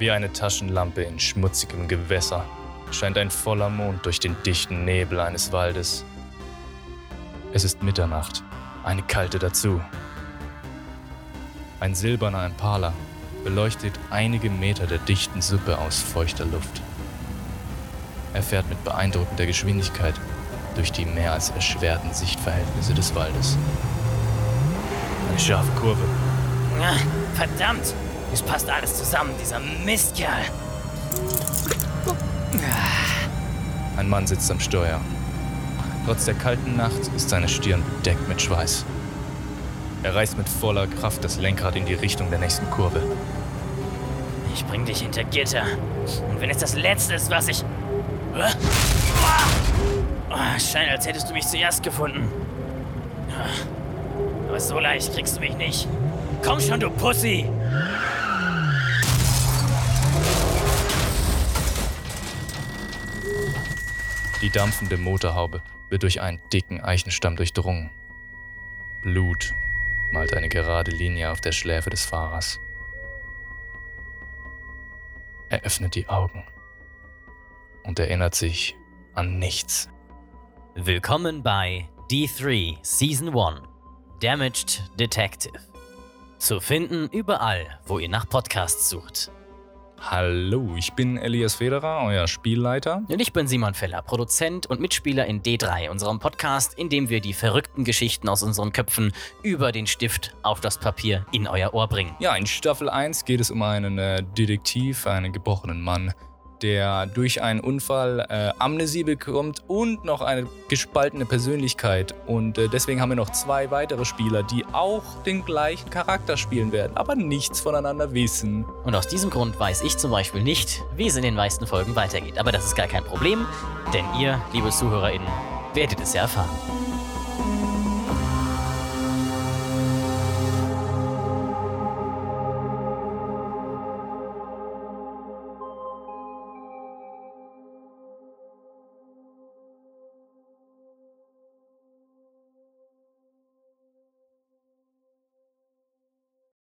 Wie eine Taschenlampe in schmutzigem Gewässer scheint ein voller Mond durch den dichten Nebel eines Waldes. Es ist Mitternacht, eine kalte dazu. Ein silberner Impala beleuchtet einige Meter der dichten Suppe aus feuchter Luft. Er fährt mit beeindruckender Geschwindigkeit durch die mehr als erschwerten Sichtverhältnisse des Waldes. Eine scharfe Kurve. Verdammt! Es passt alles zusammen, dieser Mistkerl. Ein Mann sitzt am Steuer. Trotz der kalten Nacht ist seine Stirn bedeckt mit Schweiß. Er reißt mit voller Kraft das Lenkrad in die Richtung der nächsten Kurve. Ich bring dich hinter Gitter. Und wenn es das Letzte ist, was ich... Hä? Oh, scheint, als hättest du mich zuerst gefunden. Aber so leicht kriegst du mich nicht. Komm schon, du Pussy! Die dampfende Motorhaube wird durch einen dicken Eichenstamm durchdrungen. Blut malt eine gerade Linie auf der Schläfe des Fahrers. Er öffnet die Augen und erinnert sich an nichts. Willkommen bei D3 Season 1 Damaged Detective. Zu finden überall, wo ihr nach Podcasts sucht. Hallo, ich bin Elias Federer, euer Spielleiter. Und ich bin Simon Feller, Produzent und Mitspieler in D3, unserem Podcast, in dem wir die verrückten Geschichten aus unseren Köpfen über den Stift auf das Papier in euer Ohr bringen. Ja, in Staffel 1 geht es um einen äh, Detektiv, einen gebrochenen Mann, der durch einen Unfall äh, Amnesie bekommt und noch eine gespaltene Persönlichkeit. Und äh, deswegen haben wir noch zwei weitere Spieler, die auch den gleichen Charakter spielen werden, aber nichts voneinander wissen. Und aus diesem Grund weiß ich zum Beispiel nicht, wie es in den meisten Folgen weitergeht. Aber das ist gar kein Problem, denn ihr, liebe ZuhörerInnen, werdet es ja erfahren.